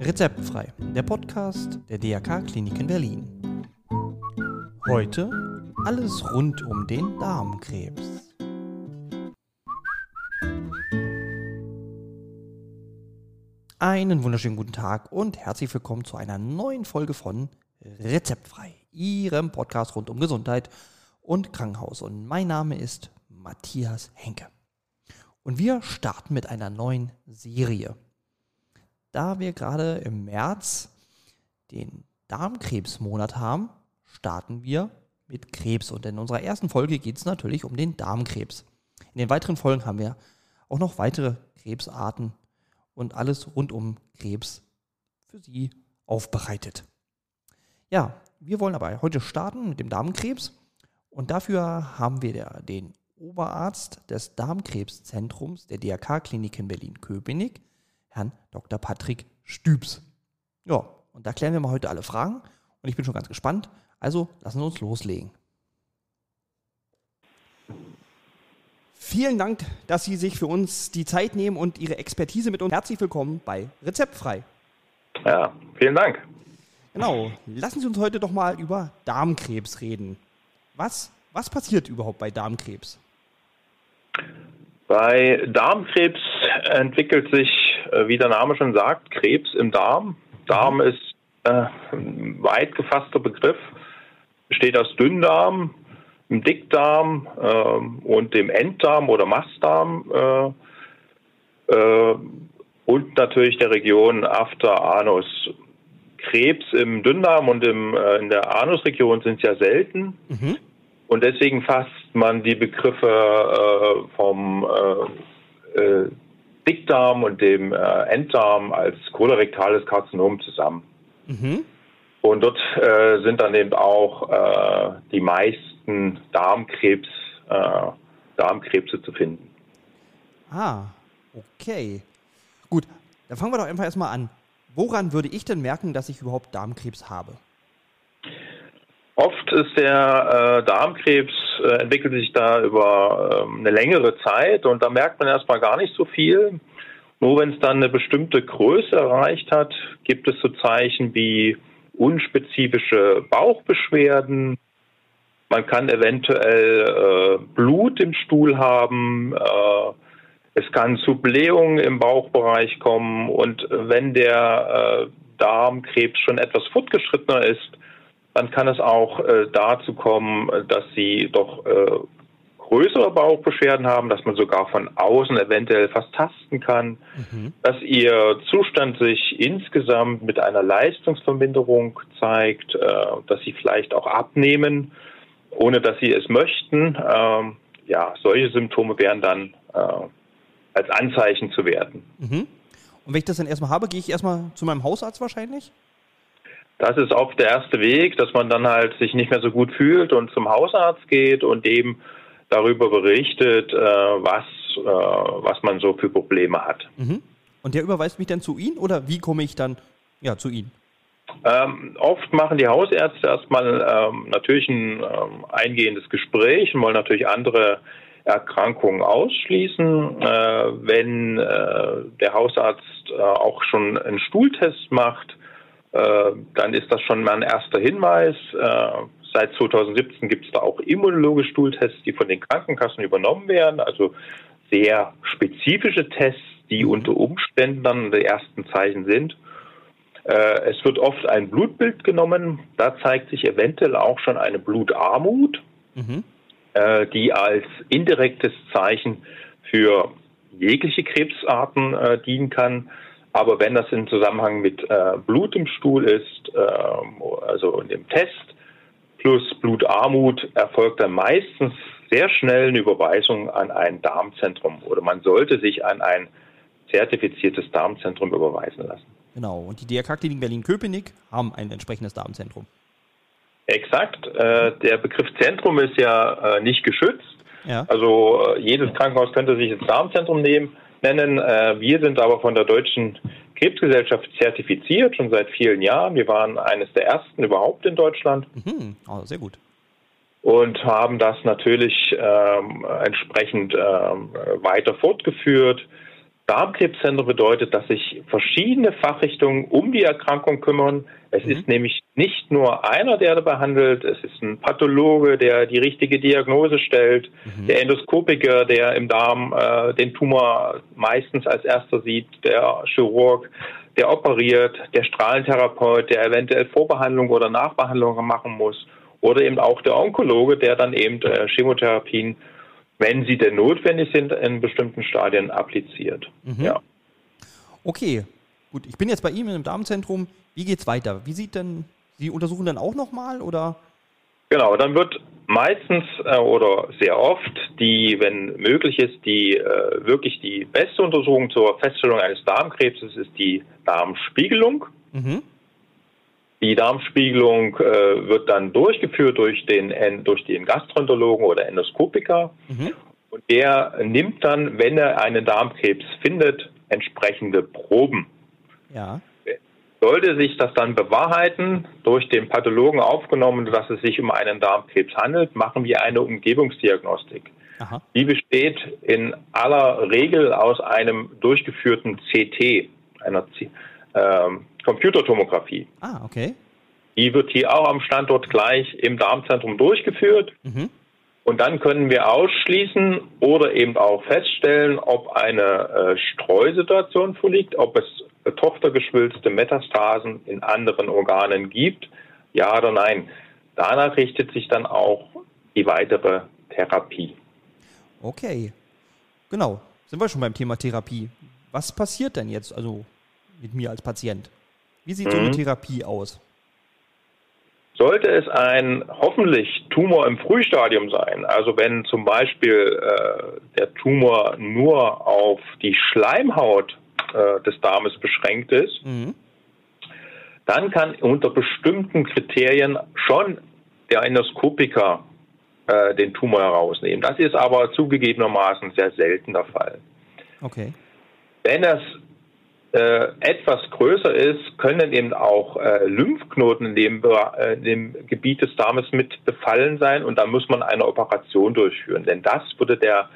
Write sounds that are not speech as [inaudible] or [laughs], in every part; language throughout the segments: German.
Rezeptfrei, der Podcast der DRK Klinik in Berlin. Heute alles rund um den Darmkrebs. Einen wunderschönen guten Tag und herzlich willkommen zu einer neuen Folge von Rezeptfrei, Ihrem Podcast rund um Gesundheit und Krankenhaus. Und mein Name ist Matthias Henke. Und wir starten mit einer neuen Serie. Da wir gerade im März den Darmkrebsmonat haben, starten wir mit Krebs. Und in unserer ersten Folge geht es natürlich um den Darmkrebs. In den weiteren Folgen haben wir auch noch weitere Krebsarten und alles rund um Krebs für Sie aufbereitet. Ja, wir wollen aber heute starten mit dem Darmkrebs. Und dafür haben wir den Oberarzt des Darmkrebszentrums der DRK-Klinik in Berlin-Köpenick, Herrn Dr. Patrick Stübs. Ja, und da klären wir mal heute alle Fragen und ich bin schon ganz gespannt. Also lassen wir uns loslegen. Vielen Dank, dass Sie sich für uns die Zeit nehmen und Ihre Expertise mit uns. Herzlich willkommen bei Rezeptfrei. Ja, vielen Dank. Genau, lassen Sie uns heute doch mal über Darmkrebs reden. Was, was passiert überhaupt bei Darmkrebs? Bei Darmkrebs entwickelt sich, äh, wie der Name schon sagt, Krebs im Darm. Darm ist äh, ein weit gefasster Begriff, besteht aus Dünndarm, dem Dickdarm äh, und dem Enddarm oder Mastdarm äh, äh, und natürlich der Region After Anus. Krebs im Dünndarm und im, äh, in der Anusregion sind ja selten. Mhm. Und deswegen fasst man die Begriffe äh, vom äh, äh, Dickdarm und dem äh, Enddarm als kolorektales Karzinom zusammen. Mhm. Und dort äh, sind dann eben auch die meisten Darmkrebs, Darmkrebse zu finden. Ah, okay. Gut, dann fangen wir doch einfach erstmal an. Woran würde ich denn merken, dass ich überhaupt Darmkrebs habe? Oft ist der äh, Darmkrebs, äh, entwickelt sich da über äh, eine längere Zeit und da merkt man erstmal gar nicht so viel. Nur wenn es dann eine bestimmte Größe erreicht hat, gibt es so Zeichen wie unspezifische Bauchbeschwerden. Man kann eventuell äh, Blut im Stuhl haben. Äh, es kann zu Blähungen im Bauchbereich kommen und wenn der äh, Darmkrebs schon etwas fortgeschrittener ist, dann kann es auch äh, dazu kommen, dass sie doch äh, größere Bauchbeschwerden haben, dass man sogar von außen eventuell fast tasten kann, mhm. dass ihr Zustand sich insgesamt mit einer Leistungsverminderung zeigt, äh, dass sie vielleicht auch abnehmen, ohne dass sie es möchten. Ähm, ja, solche Symptome wären dann äh, als Anzeichen zu werten. Mhm. Und wenn ich das dann erstmal habe, gehe ich erstmal zu meinem Hausarzt wahrscheinlich? Das ist oft der erste Weg, dass man dann halt sich nicht mehr so gut fühlt und zum Hausarzt geht und eben darüber berichtet, äh, was, äh, was man so für Probleme hat. Mhm. Und der überweist mich dann zu Ihnen oder wie komme ich dann ja, zu Ihnen? Ähm, oft machen die Hausärzte erstmal ähm, natürlich ein ähm, eingehendes Gespräch und wollen natürlich andere Erkrankungen ausschließen. Äh, wenn äh, der Hausarzt äh, auch schon einen Stuhltest macht, dann ist das schon mal ein erster Hinweis. Äh, seit 2017 gibt es da auch immunologische Stuhltests, die von den Krankenkassen übernommen werden, also sehr spezifische Tests, die mhm. unter Umständen dann die ersten Zeichen sind. Äh, es wird oft ein Blutbild genommen, da zeigt sich eventuell auch schon eine Blutarmut, mhm. die als indirektes Zeichen für jegliche Krebsarten dienen kann. Aber wenn das im Zusammenhang mit äh, Blut im Stuhl ist, äh, also in dem Test, plus Blutarmut, erfolgt dann meistens sehr schnell eine Überweisung an ein Darmzentrum oder man sollte sich an ein zertifiziertes Darmzentrum überweisen lassen. Genau, und die DRK-Klinik Berlin-Köpenick haben ein entsprechendes Darmzentrum. Exakt. Äh, der Begriff Zentrum ist ja äh, nicht geschützt. Ja. Also äh, jedes Krankenhaus könnte sich das Darmzentrum nehmen nennen. Äh, wir sind aber von der Deutschen Krebsgesellschaft zertifiziert, schon seit vielen Jahren. Wir waren eines der ersten überhaupt in Deutschland. Mhm. Oh, sehr gut. Und haben das natürlich ähm, entsprechend ähm, weiter fortgeführt. Darmkrebszentrum bedeutet, dass sich verschiedene Fachrichtungen um die Erkrankung kümmern. Es mhm. ist nämlich nicht nur einer, der da behandelt, es ist ein Pathologe, der die richtige Diagnose stellt, mhm. der Endoskopiker, der im Darm äh, den Tumor meistens als erster sieht, der Chirurg, der operiert, der Strahlentherapeut, der eventuell Vorbehandlung oder Nachbehandlung machen muss, oder eben auch der Onkologe, der dann eben äh, Chemotherapien wenn sie denn notwendig sind, in bestimmten Stadien appliziert. Mhm. Ja. Okay, gut. Ich bin jetzt bei Ihnen im Darmzentrum. Wie geht es weiter? Wie sieht denn, Sie untersuchen dann auch nochmal oder? Genau, dann wird meistens äh, oder sehr oft die, wenn möglich ist, die äh, wirklich die beste Untersuchung zur Feststellung eines Darmkrebses ist die Darmspiegelung. Mhm. Die Darmspiegelung äh, wird dann durchgeführt durch den, durch den Gastroenterologen oder Endoskopiker. Mhm. Und der nimmt dann, wenn er einen Darmkrebs findet, entsprechende Proben. Ja. Sollte sich das dann bewahrheiten, durch den Pathologen aufgenommen, dass es sich um einen Darmkrebs handelt, machen wir eine Umgebungsdiagnostik. Aha. Die besteht in aller Regel aus einem durchgeführten CT, einer ähm, Computertomographie. Ah, okay. Die wird hier auch am Standort gleich im Darmzentrum durchgeführt. Mhm. Und dann können wir ausschließen oder eben auch feststellen, ob eine äh, Streusituation vorliegt, ob es äh, tochtergeschwülste Metastasen in anderen Organen gibt, ja oder nein. Danach richtet sich dann auch die weitere Therapie. Okay, genau. Sind wir schon beim Thema Therapie. Was passiert denn jetzt also mit mir als Patient? Wie sieht mhm. so eine mhm. Therapie aus? Sollte es ein hoffentlich Tumor im Frühstadium sein, also wenn zum Beispiel äh, der Tumor nur auf die Schleimhaut äh, des Darmes beschränkt ist, mhm. dann kann unter bestimmten Kriterien schon der Endoskopiker äh, den Tumor herausnehmen. Das ist aber zugegebenermaßen sehr selten der Fall. Okay. Wenn es äh, etwas größer ist, können eben auch äh, Lymphknoten in dem, äh, in dem, Gebiet des Darmes mit befallen sein und da muss man eine Operation durchführen. Denn das würde der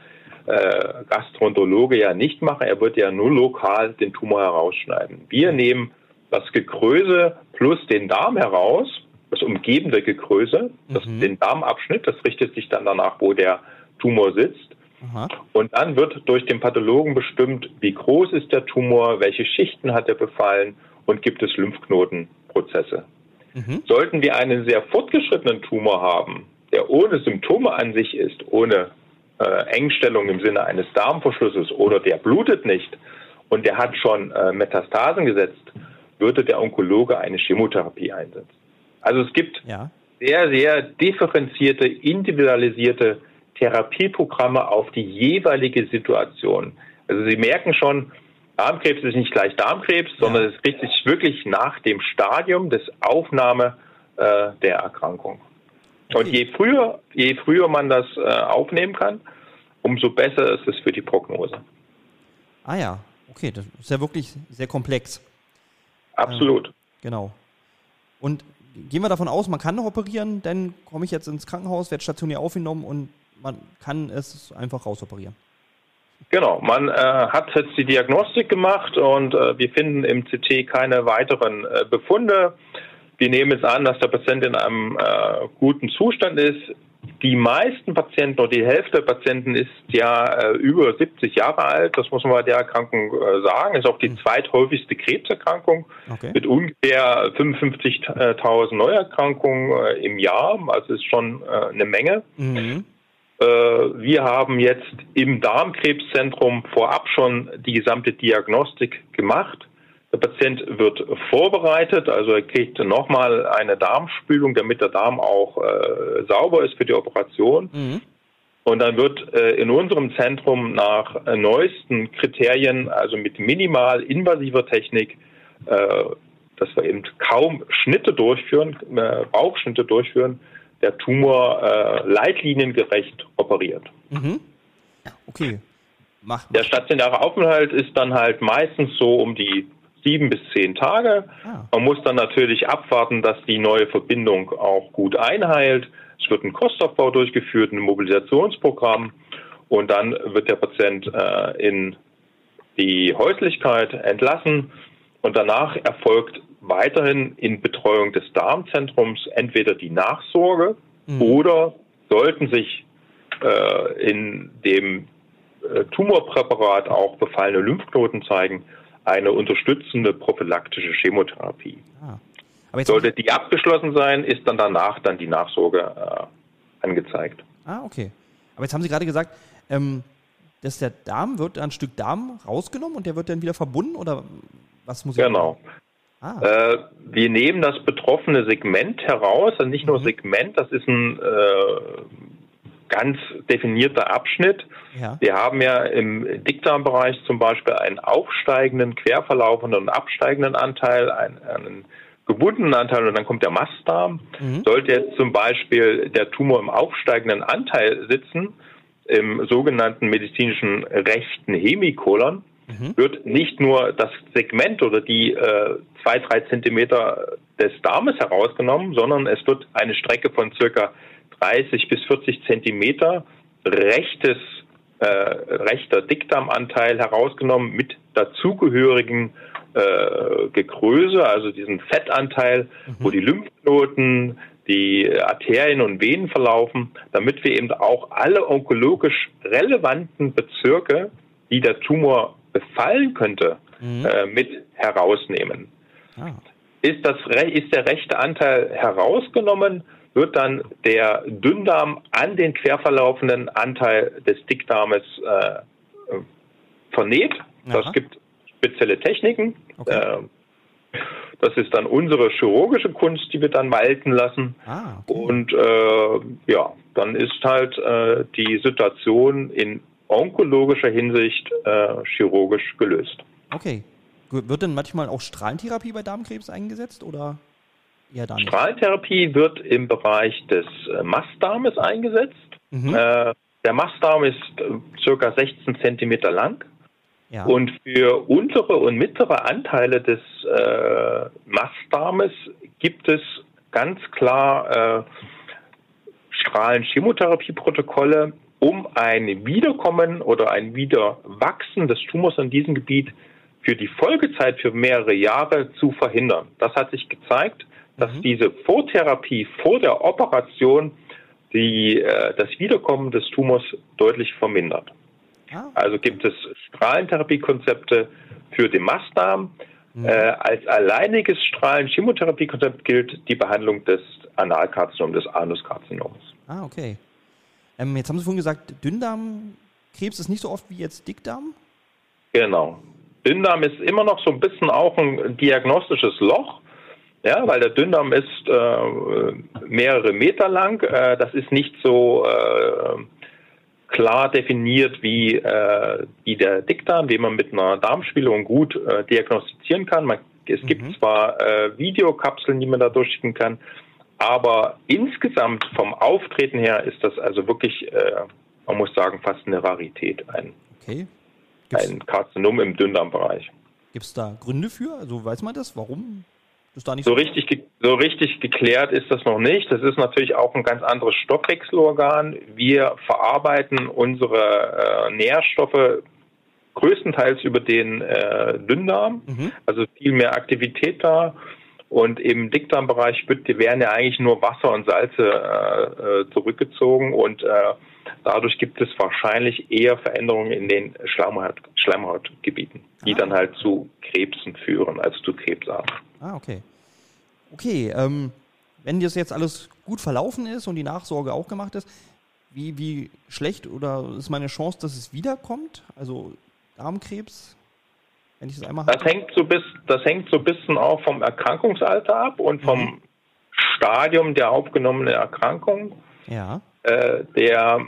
äh, Gastroenterologe ja nicht machen. Er würde ja nur lokal den Tumor herausschneiden. Wir nehmen das Gekröse plus den Darm heraus, das umgebende Gekröse, das, mhm. den Darmabschnitt, das richtet sich dann danach, wo der Tumor sitzt. Aha. Und dann wird durch den Pathologen bestimmt, wie groß ist der Tumor, welche Schichten hat er befallen und gibt es Lymphknotenprozesse. Mhm. Sollten wir einen sehr fortgeschrittenen Tumor haben, der ohne Symptome an sich ist, ohne äh, Engstellung im Sinne eines Darmverschlusses oder der blutet nicht und der hat schon äh, Metastasen gesetzt, würde der Onkologe eine Chemotherapie einsetzen. Also es gibt ja. sehr, sehr differenzierte, individualisierte Therapieprogramme auf die jeweilige Situation. Also Sie merken schon, Darmkrebs ist nicht gleich Darmkrebs, sondern es richtet sich wirklich nach dem Stadium des Aufnahme äh, der Erkrankung. Und je früher, je früher man das äh, aufnehmen kann, umso besser ist es für die Prognose. Ah ja, okay, das ist ja wirklich sehr komplex. Absolut. Ähm, genau. Und gehen wir davon aus, man kann noch operieren, dann komme ich jetzt ins Krankenhaus, werde stationär aufgenommen und man kann es einfach rausoperieren. Genau, man äh, hat jetzt die Diagnostik gemacht und äh, wir finden im CT keine weiteren äh, Befunde. Wir nehmen jetzt an, dass der Patient in einem äh, guten Zustand ist. Die meisten Patienten oder die Hälfte der Patienten ist ja äh, über 70 Jahre alt. Das muss man bei der Erkrankung äh, sagen. Ist auch die hm. zweithäufigste Krebserkrankung okay. mit ungefähr 55.000 Neuerkrankungen im Jahr. Also ist schon eine Menge. Mhm. Äh, wir haben jetzt im Darmkrebszentrum vorab schon die gesamte Diagnostik gemacht. Der Patient wird vorbereitet, also er kriegt nochmal eine Darmspülung, damit der Darm auch äh, sauber ist für die Operation. Mhm. Und dann wird äh, in unserem Zentrum nach äh, neuesten Kriterien, also mit minimal invasiver Technik, äh, dass wir eben kaum Schnitte durchführen, äh, Bauchschnitte durchführen, der Tumor äh, leitliniengerecht operiert. Mhm. Okay. Mach, mach. Der stationäre Aufenthalt ist dann halt meistens so um die sieben bis zehn Tage. Ah. Man muss dann natürlich abwarten, dass die neue Verbindung auch gut einheilt. Es wird ein Kostaufbau durchgeführt, ein Mobilisationsprogramm und dann wird der Patient äh, in die Häuslichkeit entlassen und danach erfolgt weiterhin in Betreuung des Darmzentrums entweder die Nachsorge mhm. oder sollten sich äh, in dem äh, Tumorpräparat auch befallene Lymphknoten zeigen, eine unterstützende prophylaktische Chemotherapie. Ah. Sollte die abgeschlossen sein, ist dann danach dann die Nachsorge äh, angezeigt. Ah, okay. Aber jetzt haben Sie gerade gesagt, ähm, dass der Darm wird ein Stück Darm rausgenommen und der wird dann wieder verbunden oder was muss ich Genau. Ah. Äh, wir nehmen das betroffene Segment heraus, also nicht nur mhm. Segment, das ist ein äh, ganz definierter Abschnitt. Ja. Wir haben ja im Dickdarmbereich zum Beispiel einen aufsteigenden, querverlaufenden und absteigenden Anteil, einen, einen gebundenen Anteil und dann kommt der Mastdarm. Mhm. Sollte jetzt zum Beispiel der Tumor im aufsteigenden Anteil sitzen, im sogenannten medizinischen rechten Hemikolon, mhm. wird nicht nur das Segment oder die äh, zwei, drei Zentimeter des Darmes herausgenommen, sondern es wird eine Strecke von circa 30 bis 40 Zentimeter rechtes, äh, rechter Dickdarmanteil herausgenommen mit dazugehörigen äh, Gekröse, also diesen Fettanteil, mhm. wo die Lymphknoten, die Arterien und Venen verlaufen, damit wir eben auch alle onkologisch relevanten Bezirke, die der Tumor befallen könnte, mhm. äh, mit herausnehmen. Ah. Ist, das, ist der rechte Anteil herausgenommen, wird dann der Dünndarm an den querverlaufenden Anteil des Dickdarmes äh, vernäht. Aha. Das gibt spezielle Techniken. Okay. Äh, das ist dann unsere chirurgische Kunst, die wir dann walten lassen. Ah, okay. Und äh, ja, dann ist halt äh, die Situation in onkologischer Hinsicht äh, chirurgisch gelöst. Okay. Wird denn manchmal auch Strahlentherapie bei Darmkrebs eingesetzt oder eher da nicht? Strahlentherapie wird im Bereich des äh, Mastdarmes eingesetzt. Mhm. Äh, der Mastdarm ist äh, circa 16 Zentimeter lang. Ja. Und für untere und mittlere Anteile des äh, Mastdarmes gibt es ganz klar äh, Strahlenchemotherapieprotokolle, um ein Wiederkommen oder ein Wiederwachsen des Tumors in diesem Gebiet für die Folgezeit für mehrere Jahre zu verhindern. Das hat sich gezeigt, dass mhm. diese Vortherapie vor der Operation die, äh, das Wiederkommen des Tumors deutlich vermindert. Ah. Also gibt es Strahlentherapiekonzepte für den Mastdarm. Mhm. Äh, als alleiniges Strahlenchemotherapiekonzept gilt die Behandlung des Analkarzinoms, des Anuskarzinoms. Ah, okay. Ähm, jetzt haben Sie vorhin gesagt, Dünndarmkrebs ist nicht so oft wie jetzt Dickdarm? Genau. Dünndarm ist immer noch so ein bisschen auch ein diagnostisches Loch. Ja, weil der Dünndarm ist äh, mehrere Meter lang. Äh, das ist nicht so äh, klar definiert wie, äh, wie der Dickdarm, den man mit einer Darmspiegelung gut äh, diagnostizieren kann. Man, es gibt mhm. zwar äh, Videokapseln, die man da durchschicken kann, aber insgesamt vom Auftreten her ist das also wirklich, äh, man muss sagen, fast eine Rarität, ein, okay. ein Karzinom im Dünndarmbereich. Gibt es da Gründe für? Also weiß man das? Warum so, so richtig, so richtig geklärt ist das noch nicht. Das ist natürlich auch ein ganz anderes Stoffwechselorgan. Wir verarbeiten unsere äh, Nährstoffe größtenteils über den äh, Dünndarm, mhm. also viel mehr Aktivität da. Und im Dickdarmbereich wird, werden ja eigentlich nur Wasser und Salze äh, äh, zurückgezogen und äh, dadurch gibt es wahrscheinlich eher Veränderungen in den Schleimhaut, Schleimhautgebieten, die ah. dann halt zu Krebsen führen, als zu Krebsarten. Ah, okay. Okay, ähm, wenn das jetzt alles gut verlaufen ist und die Nachsorge auch gemacht ist, wie, wie schlecht oder ist meine Chance, dass es wiederkommt? Also Darmkrebs, wenn ich das einmal habe? Das hängt so, bis, das hängt so ein bisschen auch vom Erkrankungsalter ab und vom mhm. Stadium der aufgenommenen Erkrankung. Ja. Äh, der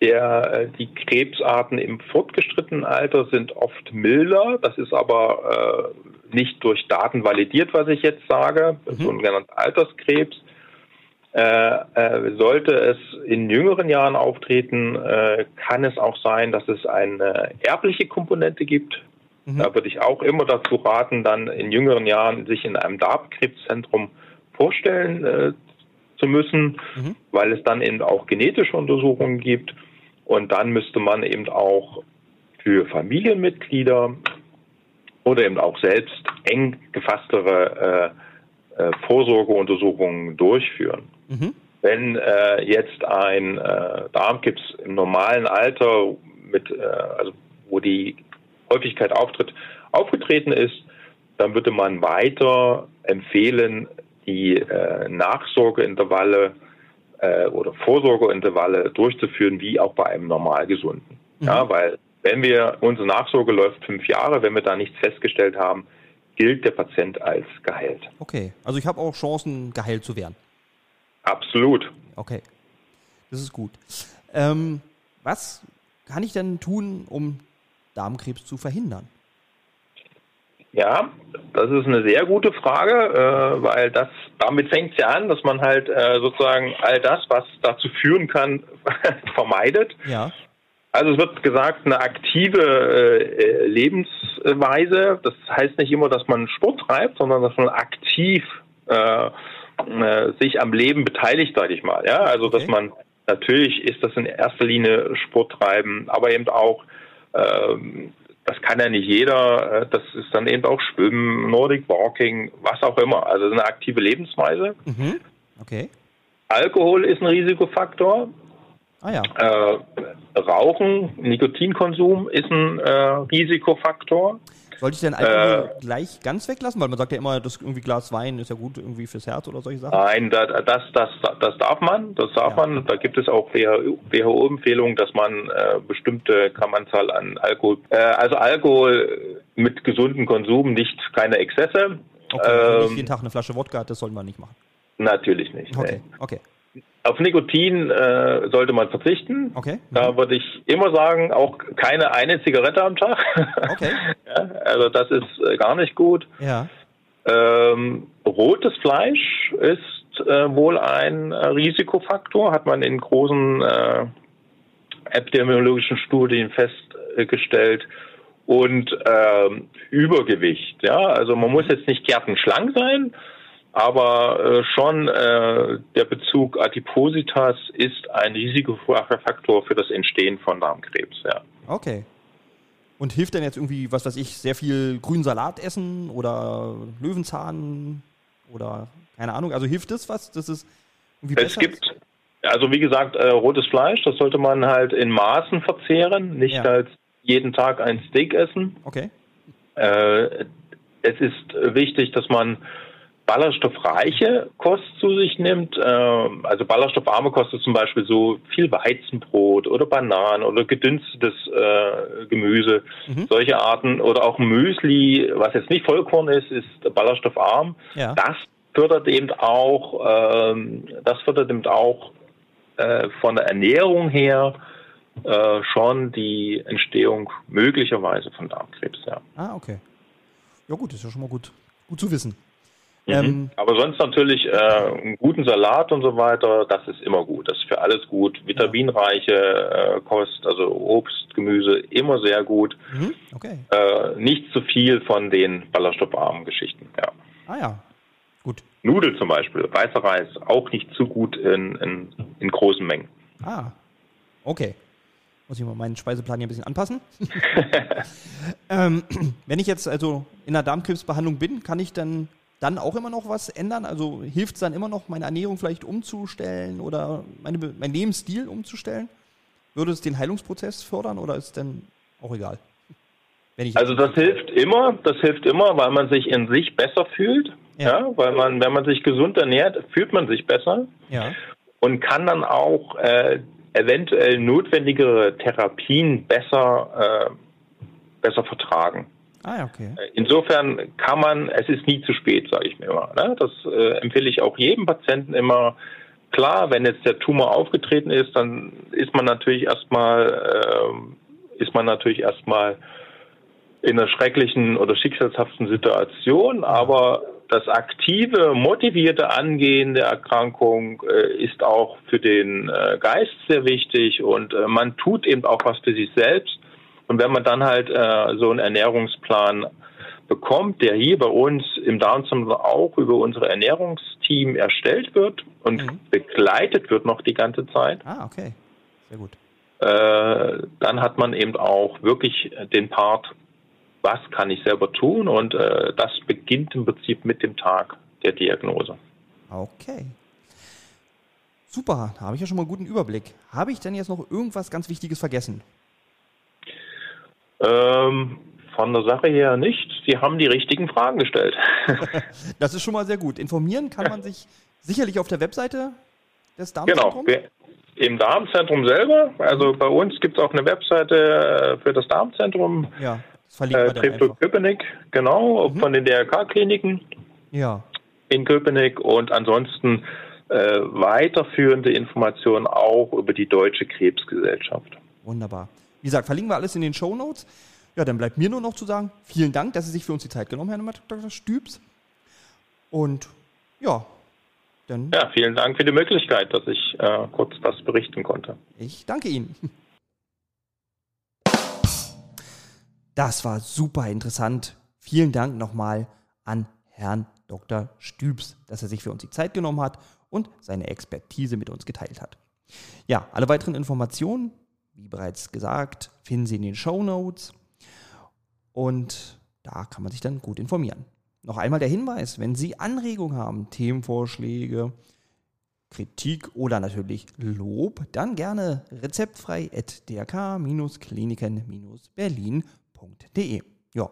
der, äh, die Krebsarten im fortgeschrittenen Alter sind oft milder. Das ist aber äh, nicht durch Daten validiert, was ich jetzt sage. Mhm. So ein genannter Alterskrebs. Äh, äh, sollte es in jüngeren Jahren auftreten, äh, kann es auch sein, dass es eine erbliche Komponente gibt. Mhm. Da würde ich auch immer dazu raten, dann in jüngeren Jahren sich in einem Darmkrebszentrum vorstellen äh, zu müssen, mhm. weil es dann eben auch genetische Untersuchungen gibt. Und dann müsste man eben auch für Familienmitglieder oder eben auch selbst eng gefasstere äh, äh, Vorsorgeuntersuchungen durchführen. Mhm. Wenn äh, jetzt ein äh, Darmkrebs im normalen Alter mit, äh, also wo die Häufigkeit auftritt, aufgetreten ist, dann würde man weiter empfehlen, die äh, Nachsorgeintervalle äh, oder Vorsorgeintervalle durchzuführen, wie auch bei einem Normalgesunden. Mhm. Ja, weil wenn wir, unsere Nachsorge läuft fünf Jahre, wenn wir da nichts festgestellt haben, gilt der Patient als geheilt. Okay, also ich habe auch Chancen, geheilt zu werden. Absolut. Okay, das ist gut. Ähm, was kann ich denn tun, um Darmkrebs zu verhindern? Ja, das ist eine sehr gute Frage, äh, weil das damit fängt es ja an, dass man halt äh, sozusagen all das, was dazu führen kann, [laughs] vermeidet. Ja. Also es wird gesagt, eine aktive äh, Lebensweise. Das heißt nicht immer, dass man Sport treibt, sondern dass man aktiv äh, äh, sich am Leben beteiligt, sage ich mal. Ja, also okay. dass man natürlich ist das in erster Linie Sport treiben, aber eben auch ähm, das kann ja nicht jeder. Äh, das ist dann eben auch Schwimmen, Nordic Walking, was auch immer. Also eine aktive Lebensweise. Mhm. Okay. Alkohol ist ein Risikofaktor. Ah ja. Äh, Rauchen, Nikotinkonsum ist ein äh, Risikofaktor. Sollte ich denn Alkohol äh, gleich ganz weglassen? Weil man sagt ja immer, das irgendwie Glas Wein ist ja gut irgendwie fürs Herz oder solche Sachen. Nein, das, das, das, das darf man. Das darf ja. man. Da gibt es auch WHO-Empfehlungen, dass man äh, bestimmte Kammernzahl an Alkohol, äh, also Alkohol mit gesundem Konsum, nicht keine Exzesse. Okay, also ähm, nicht jeden Tag eine Flasche Wodka, das soll man nicht machen. Natürlich nicht. Okay, nee. okay. Auf Nikotin äh, sollte man verzichten. Okay. Mhm. Da würde ich immer sagen, auch keine eine Zigarette am Tag. Okay. [laughs] ja, also das ist äh, gar nicht gut. Ja. Ähm, rotes Fleisch ist äh, wohl ein äh, Risikofaktor, hat man in großen äh, epidemiologischen Studien festgestellt. Und ähm, Übergewicht, ja, also man muss jetzt nicht gärtenschlank sein, aber äh, schon äh, der Bezug Adipositas ist ein Risikofaktor für das Entstehen von Darmkrebs, ja. Okay. Und hilft denn jetzt irgendwie, was weiß ich, sehr viel grünen Salat essen oder Löwenzahn oder keine Ahnung? Also hilft das was? Das ist irgendwie es gibt, also wie gesagt, äh, rotes Fleisch, das sollte man halt in Maßen verzehren, nicht ja. als jeden Tag ein Steak essen. Okay. Äh, es ist wichtig, dass man ballaststoffreiche Kost zu sich nimmt. Ähm, also ballaststoffarme Kost ist zum Beispiel so viel Weizenbrot oder Bananen oder gedünstetes äh, Gemüse, mhm. solche Arten oder auch Müsli, was jetzt nicht Vollkorn ist, ist ballaststoffarm. Ja. Das fördert eben auch, ähm, das fördert eben auch äh, von der Ernährung her äh, schon die Entstehung möglicherweise von Darmkrebs. Ja. Ah, okay. Ja gut, ist ja schon mal gut, gut zu wissen. Mhm. Ähm, Aber sonst natürlich äh, einen guten Salat und so weiter, das ist immer gut. Das ist für alles gut. Vitaminreiche äh, Kost, also Obst, Gemüse, immer sehr gut. Mhm. Okay. Äh, nicht zu viel von den ballaststoffarmen Geschichten. Ja. Ah ja, gut. Nudel zum Beispiel, weißer Reis, auch nicht zu gut in, in, in großen Mengen. Ah, okay. Muss ich mal meinen Speiseplan hier ein bisschen anpassen. [laughs] [laughs] ähm, wenn ich jetzt also in der Darmkrebsbehandlung bin, kann ich dann dann auch immer noch was ändern? Also hilft es dann immer noch, meine Ernährung vielleicht umzustellen oder meine, mein Lebensstil umzustellen? Würde es den Heilungsprozess fördern oder ist es denn auch egal? also das hilft immer, das hilft immer, weil man sich in sich besser fühlt. Ja. ja. weil man, wenn man sich gesund ernährt, fühlt man sich besser. Ja. Und kann dann auch äh, eventuell notwendigere Therapien besser, äh, besser vertragen. Ah, okay. Äh, insofern kann man, es ist nie zu spät, sage ich mir immer. Ne? Das äh, empfehle ich auch jedem Patienten immer. Klar, wenn jetzt der Tumor aufgetreten ist, dann ist man natürlich erstmal, äh, ist man natürlich erstmal in einer schrecklichen oder schicksalshaften Situation, aber das aktive, motivierte Angehen der Erkrankung äh, ist auch für den äh, Geist sehr wichtig und man tut eben auch was für sich selbst und wenn man dann halt äh, so einen Ernährungsplan bekommt, der hier bei uns im Down Syndrome auch über unsere Ernährungsteam erstellt wird und mhm. begleitet wird noch die ganze Zeit. Ah, okay. Sehr gut. äh, dann hat man eben auch wirklich den Part, was kann ich selber tun? Und äh, das beginnt im Prinzip mit dem Tag der Diagnose. Okay. Super, da habe ich ja schon mal einen guten Überblick. Habe ich denn jetzt noch irgendwas ganz Wichtiges vergessen? Ähm, von der Sache her nicht. Sie haben die richtigen Fragen gestellt. [laughs] das ist schon mal sehr gut. Informieren kann man sich sicherlich auf der Webseite des Darmzentrums? Genau, im Darmzentrum selber. Also bei uns gibt es auch eine Webseite äh, für das Darmzentrum. Ja, das verlinkt äh, Treptow Köpenick, genau, mhm. von den DRK-Kliniken. Ja. In Köpenick und ansonsten äh, weiterführende Informationen auch über die Deutsche Krebsgesellschaft. Wunderbar. Wie gesagt, verlinken wir alles in den Show Notes. Ja, dann bleibt mir nur noch zu sagen, vielen Dank, dass Sie sich für uns die Zeit genommen haben, Herr Dr. Stübs. Und ja, dann. Ja, vielen Dank für die Möglichkeit, dass ich äh, kurz das berichten konnte. Ich danke Ihnen. [laughs] Das war super interessant. Vielen Dank nochmal an Herrn Dr. Stübs, dass er sich für uns die Zeit genommen hat und seine Expertise mit uns geteilt hat. Ja, alle weiteren Informationen, wie bereits gesagt, finden Sie in den Show Notes und da kann man sich dann gut informieren. Noch einmal der Hinweis, wenn Sie Anregungen haben, Themenvorschläge, Kritik oder natürlich Lob, dann gerne rezeptfrei at drk-kliniken-berlin.de. Ja,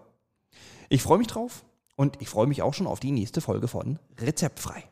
ich freue mich drauf und ich freue mich auch schon auf die nächste Folge von Rezeptfrei.